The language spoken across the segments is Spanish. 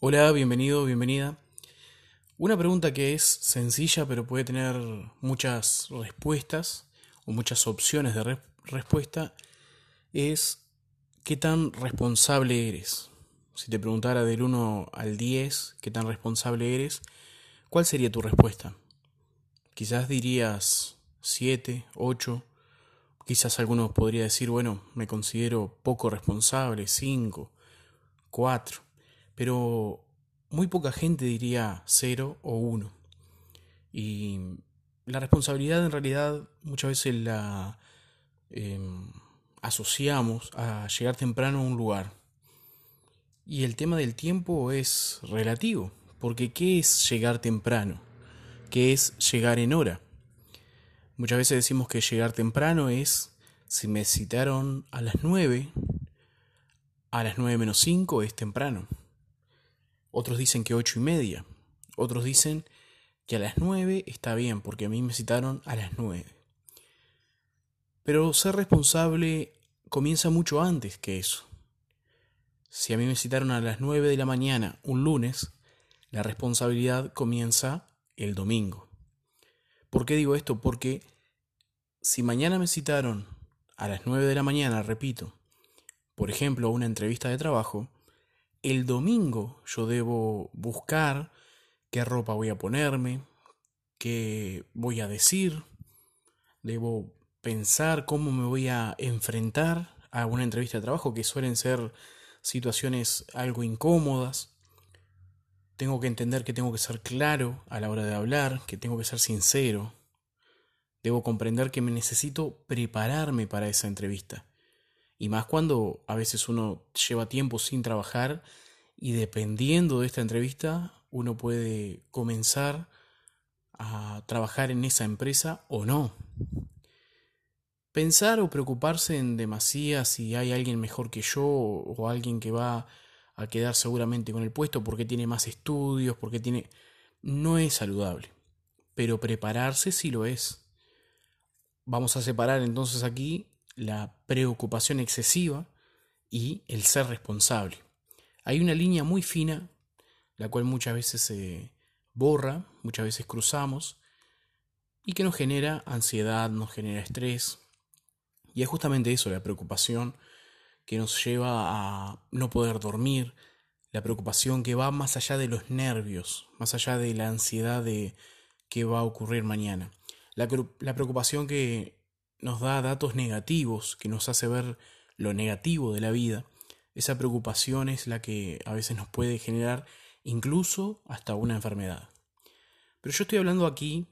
Hola, bienvenido, bienvenida. Una pregunta que es sencilla pero puede tener muchas respuestas o muchas opciones de respuesta es ¿qué tan responsable eres? Si te preguntara del 1 al 10 qué tan responsable eres, ¿cuál sería tu respuesta? Quizás dirías 7, 8, quizás algunos podría decir, bueno, me considero poco responsable, 5, 4 pero muy poca gente diría cero o uno. Y la responsabilidad en realidad muchas veces la em, asociamos a llegar temprano a un lugar. Y el tema del tiempo es relativo, porque ¿qué es llegar temprano? ¿Qué es llegar en hora? Muchas veces decimos que llegar temprano es, si me citaron a las nueve, a las nueve menos cinco es temprano. Otros dicen que ocho y media. Otros dicen que a las nueve está bien, porque a mí me citaron a las nueve. Pero ser responsable comienza mucho antes que eso. Si a mí me citaron a las nueve de la mañana un lunes, la responsabilidad comienza el domingo. ¿Por qué digo esto? Porque si mañana me citaron a las nueve de la mañana, repito, por ejemplo, una entrevista de trabajo, el domingo yo debo buscar qué ropa voy a ponerme, qué voy a decir, debo pensar cómo me voy a enfrentar a una entrevista de trabajo que suelen ser situaciones algo incómodas. Tengo que entender que tengo que ser claro a la hora de hablar, que tengo que ser sincero. Debo comprender que me necesito prepararme para esa entrevista. Y más cuando a veces uno lleva tiempo sin trabajar y dependiendo de esta entrevista uno puede comenzar a trabajar en esa empresa o no. Pensar o preocuparse en demasía si hay alguien mejor que yo o alguien que va a quedar seguramente con el puesto porque tiene más estudios, porque tiene... no es saludable. Pero prepararse sí lo es. Vamos a separar entonces aquí la preocupación excesiva y el ser responsable. Hay una línea muy fina, la cual muchas veces se borra, muchas veces cruzamos, y que nos genera ansiedad, nos genera estrés. Y es justamente eso, la preocupación que nos lleva a no poder dormir, la preocupación que va más allá de los nervios, más allá de la ansiedad de qué va a ocurrir mañana. La, la preocupación que nos da datos negativos, que nos hace ver lo negativo de la vida, esa preocupación es la que a veces nos puede generar incluso hasta una enfermedad. Pero yo estoy hablando aquí,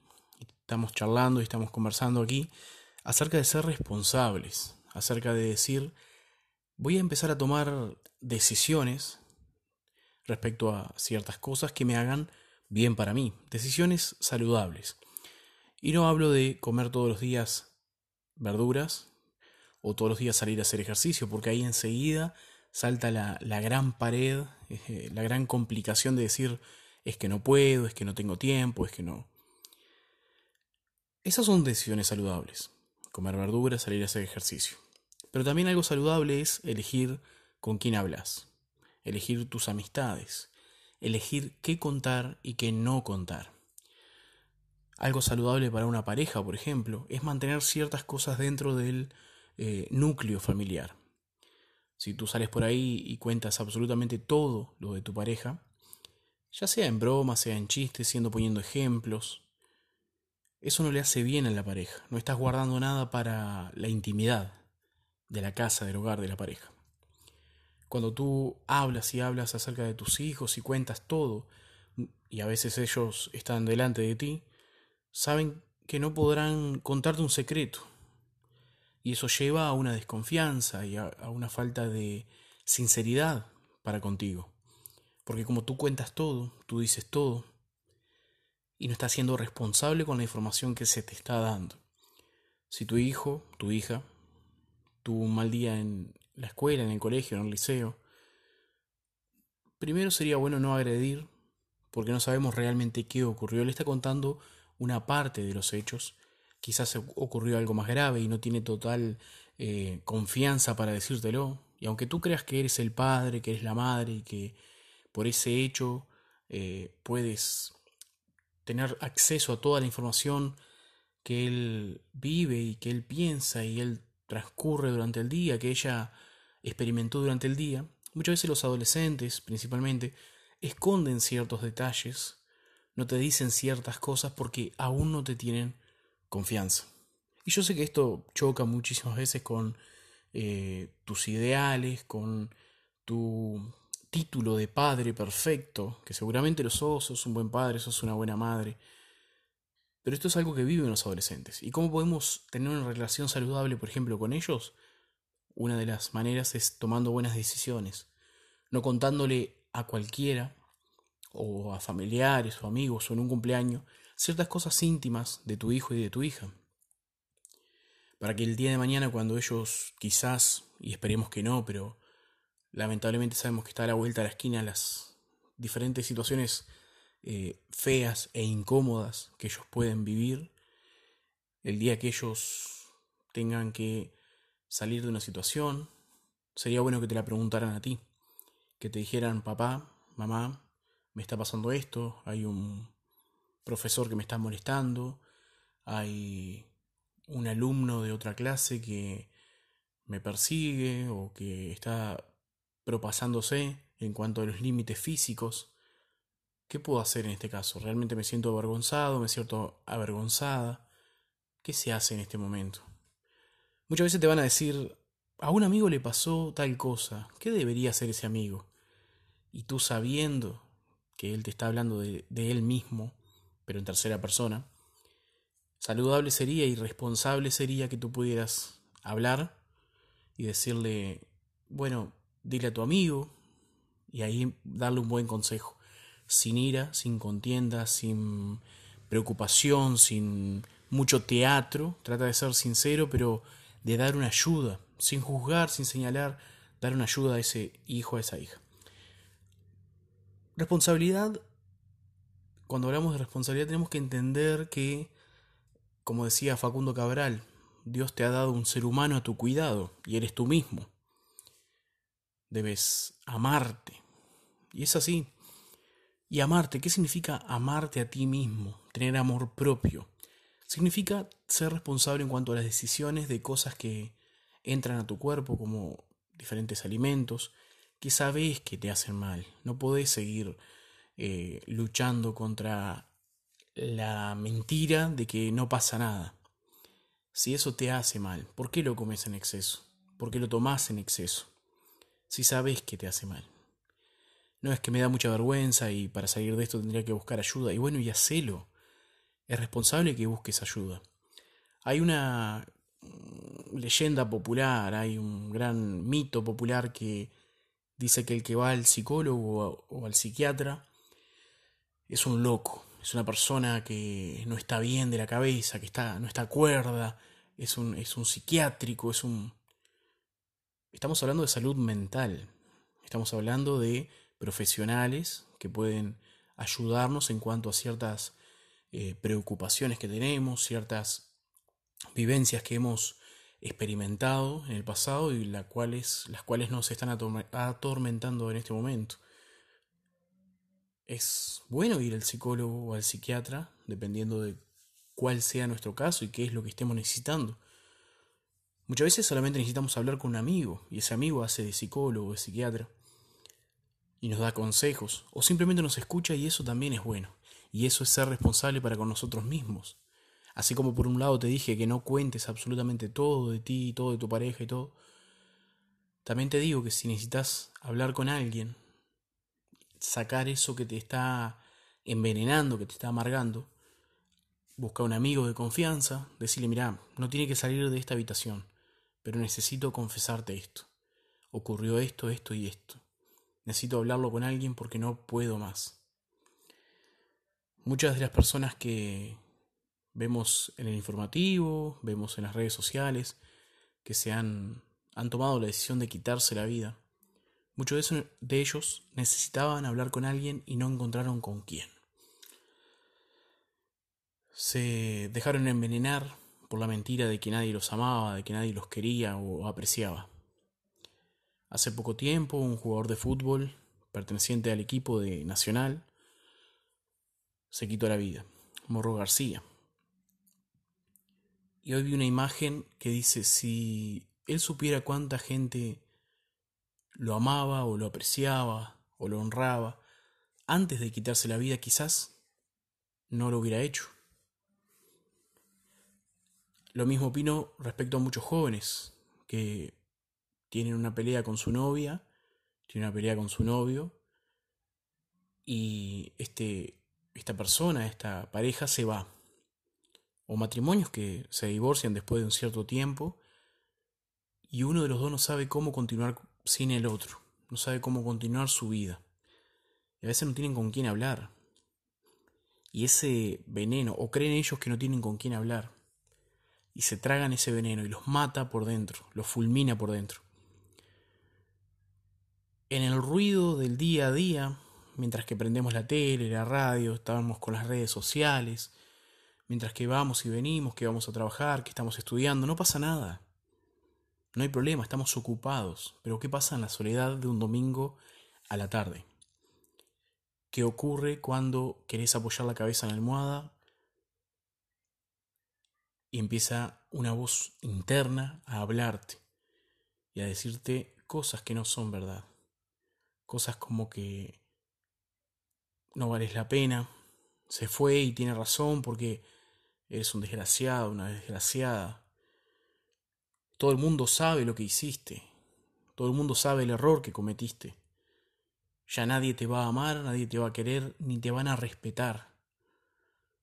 estamos charlando y estamos conversando aquí acerca de ser responsables, acerca de decir, voy a empezar a tomar decisiones respecto a ciertas cosas que me hagan bien para mí, decisiones saludables. Y no hablo de comer todos los días verduras o todos los días salir a hacer ejercicio, porque ahí enseguida salta la, gran pared, eh, la gran complicación de decir es que no puedo, es que no tengo tiempo, es que no. Esas son decisiones saludables, comer verduras, salir a hacer ejercicio. Pero también algo saludable es elegir con quién hablas, elegir tus amistades, elegir qué contar y qué no contar. Algo saludable para una pareja, por ejemplo, es mantener ciertas cosas dentro del eh, núcleo familiar. Si tú sales por ahí y cuentas absolutamente todo lo de tu pareja, ya sea en broma, sea en chistes, siendo poniendo ejemplos, eso no le hace bien a la pareja. No estás guardando nada para la intimidad de la casa, del hogar de la pareja. Cuando tú hablas y hablas acerca de tus hijos y cuentas todo, y a veces ellos están delante de ti, saben que no podrán contarte un secreto. Y eso lleva a una desconfianza y a, una falta de sinceridad para contigo. Porque como tú cuentas todo, tú dices todo, y no estás siendo responsable con la información que se te está dando. Si tu hijo, tu hija, tuvo un mal día en la escuela, en el colegio, en el liceo, primero sería bueno no agredir, porque no sabemos realmente qué ocurrió. Él está contando una parte de los hechos, quizás ocurrió algo más grave y no tiene total eh, confianza para decírtelo. Y aunque tú creas que eres el padre, que eres la madre y que por ese hecho eh, puedes tener acceso a toda la información que él vive y que él piensa y él transcurre durante el día, que ella experimentó durante el día. Muchas veces los adolescentes, principalmente, esconden ciertos detalles, no te dicen ciertas cosas porque aún no te tienen confianza. Y yo sé que esto choca muchísimas veces con eh, tus ideales, con tu título de padre perfecto, que seguramente lo sos, sos un buen padre, sos una buena madre. Pero esto es algo que viven los adolescentes. ¿Y cómo podemos tener una relación saludable, por ejemplo, con ellos? Una de las maneras es tomando buenas decisiones, no contándole a cualquiera, o a familiares o amigos, o en un cumpleaños, ciertas cosas íntimas de tu hijo y de tu hija. Para que el día de mañana, cuando ellos quizás, y esperemos que no, pero lamentablemente sabemos que está a la vuelta a la esquina las diferentes situaciones eh, feas e incómodas que ellos pueden vivir, el día que ellos tengan que salir de una situación, sería bueno que te la preguntaran a ti, que te dijeran, papá, mamá, me está pasando esto, hay un profesor que me está molestando, hay un alumno de otra clase que me persigue o que está propasándose en cuanto a los límites físicos. ¿Qué puedo hacer en este caso? ¿Realmente me siento avergonzado? ¿Me siento avergonzada? ¿Qué se hace en este momento? Muchas veces te van a decir, a un amigo le pasó tal cosa, ¿qué debería hacer ese amigo? Y tú sabiendo que él te está hablando de, él mismo, pero en tercera persona, saludable sería y responsable sería que tú pudieras hablar y decirle, bueno, dile a tu amigo y ahí darle un buen consejo, sin ira, sin contienda, sin preocupación, sin mucho teatro, trata de ser sincero, pero de dar una ayuda, sin juzgar, sin señalar, dar una ayuda a ese hijo, a esa hija. Responsabilidad, cuando hablamos de responsabilidad tenemos que entender que, como decía Facundo Cabral, Dios te ha dado un ser humano a tu cuidado y eres tú mismo debes amarte. Y es así. Y amarte, ¿qué significa amarte a ti mismo? Tener amor propio. Significa ser responsable en cuanto a las decisiones de cosas que entran a tu cuerpo, como diferentes alimentos, que sabes que te hacen mal. No podés seguir eh, luchando contra la mentira de que no pasa nada. Si eso te hace mal, ¿por qué lo comes en exceso? ¿Por qué lo tomas en exceso? si sabes que te hace mal. No es que me da mucha vergüenza y para salir de esto tendría que buscar ayuda. Y bueno, y hacelo. Es responsable que busques ayuda. Hay una mm, leyenda popular, hay un gran mito popular que dice que el que va al psicólogo o al psiquiatra es un loco, es una persona que no está bien de la cabeza, que está, no está cuerda, es un, es un psiquiátrico, es un, Estamos hablando de salud mental, estamos hablando de profesionales que pueden ayudarnos en cuanto a ciertas eh, preocupaciones que tenemos, ciertas vivencias que hemos experimentado en el pasado y las cuales, nos están atormentando en este momento. Es bueno ir al psicólogo o al psiquiatra, dependiendo de cuál sea nuestro caso y qué es lo que estemos necesitando. Muchas veces solamente necesitamos hablar con un amigo y ese amigo hace de psicólogo, de psiquiatra y nos da consejos o simplemente nos escucha y eso también es bueno. Y eso es ser responsable para con nosotros mismos. Así como por un lado te dije que no cuentes absolutamente todo de ti, todo de tu pareja y todo, también te digo que si necesitas hablar con alguien, sacar eso que te está envenenando, que te está amargando, busca un amigo de confianza, decirle, mira, no tiene que salir de esta habitación pero necesito confesarte esto. Ocurrió esto, esto y esto. Necesito hablarlo con alguien porque no puedo más. Muchas de las personas que vemos en el informativo, vemos en las redes sociales, que se han, han tomado la decisión de quitarse la vida, muchos de, de ellos necesitaban hablar con alguien y no encontraron con quién. Se dejaron envenenar por la mentira de que nadie los amaba, de que nadie los quería o apreciaba. Hace poco tiempo un jugador de fútbol perteneciente al equipo de Nacional, se quitó la vida, Morro García. Y hoy vi una imagen que dice, si él supiera cuánta gente lo amaba o lo apreciaba o lo honraba, antes de quitarse la vida quizás no lo hubiera hecho. Lo mismo opino respecto a muchos jóvenes que tienen una pelea con su novia, tienen una pelea con su novio, y este, esta persona, esta pareja se va. O matrimonios que se divorcian después de un cierto tiempo y uno de los dos no sabe cómo continuar sin el otro, no sabe cómo continuar su vida. Y a veces no tienen con quién hablar. Y ese veneno, o creen ellos que no tienen con quién hablar, y se tragan ese veneno y los mata por dentro, los fulmina por dentro. En el ruido del día a día, mientras que prendemos la tele, la radio, estábamos con las redes sociales, mientras que vamos y venimos, que vamos a trabajar, que estamos estudiando, no pasa nada. No hay problema, estamos ocupados. Pero ¿qué pasa en la soledad de un domingo a la tarde? ¿Qué ocurre cuando querés apoyar la cabeza en la almohada y empieza una voz interna a hablarte y a decirte cosas que no son verdad? Cosas como que no vales la pena, se fue y tiene razón porque eres un desgraciado, una desgraciada todo el mundo sabe lo que hiciste. Todo el mundo sabe el error que cometiste. Ya nadie te va a amar, nadie te va a querer, ni te van a respetar.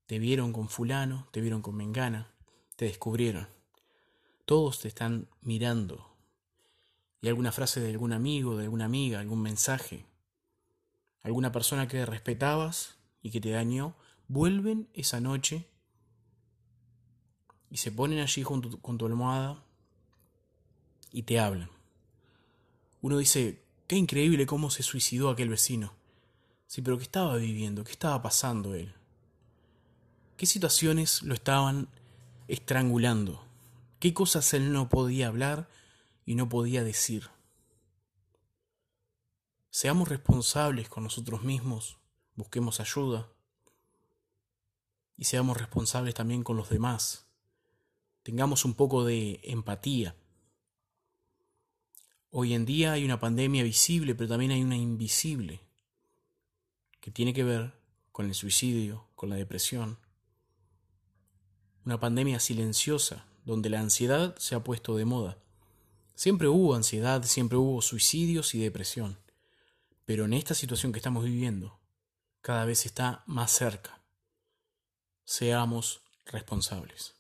Te vieron con fulano, te vieron con mengana, te descubrieron. Todos te están mirando. Y alguna frase de algún amigo, de alguna amiga, algún mensaje, alguna persona que respetabas y que te dañó, vuelven esa noche y se ponen allí con tu almohada y te hablan. Uno dice, qué increíble cómo se suicidó aquel vecino. Sí, pero ¿qué estaba viviendo? ¿Qué estaba pasando él? ¿Qué situaciones lo estaban estrangulando? ¿Qué cosas él no podía hablar y no podía decir? Seamos responsables con nosotros mismos, busquemos ayuda y seamos responsables también con los demás. Tengamos un poco de empatía. Hoy en día hay una pandemia visible, pero también hay una invisible, que tiene que ver con el suicidio, con la depresión. Una pandemia silenciosa, donde la ansiedad se ha puesto de moda. Siempre hubo ansiedad, siempre hubo suicidios y depresión, pero en esta situación que estamos viviendo, cada vez está más cerca. Seamos responsables.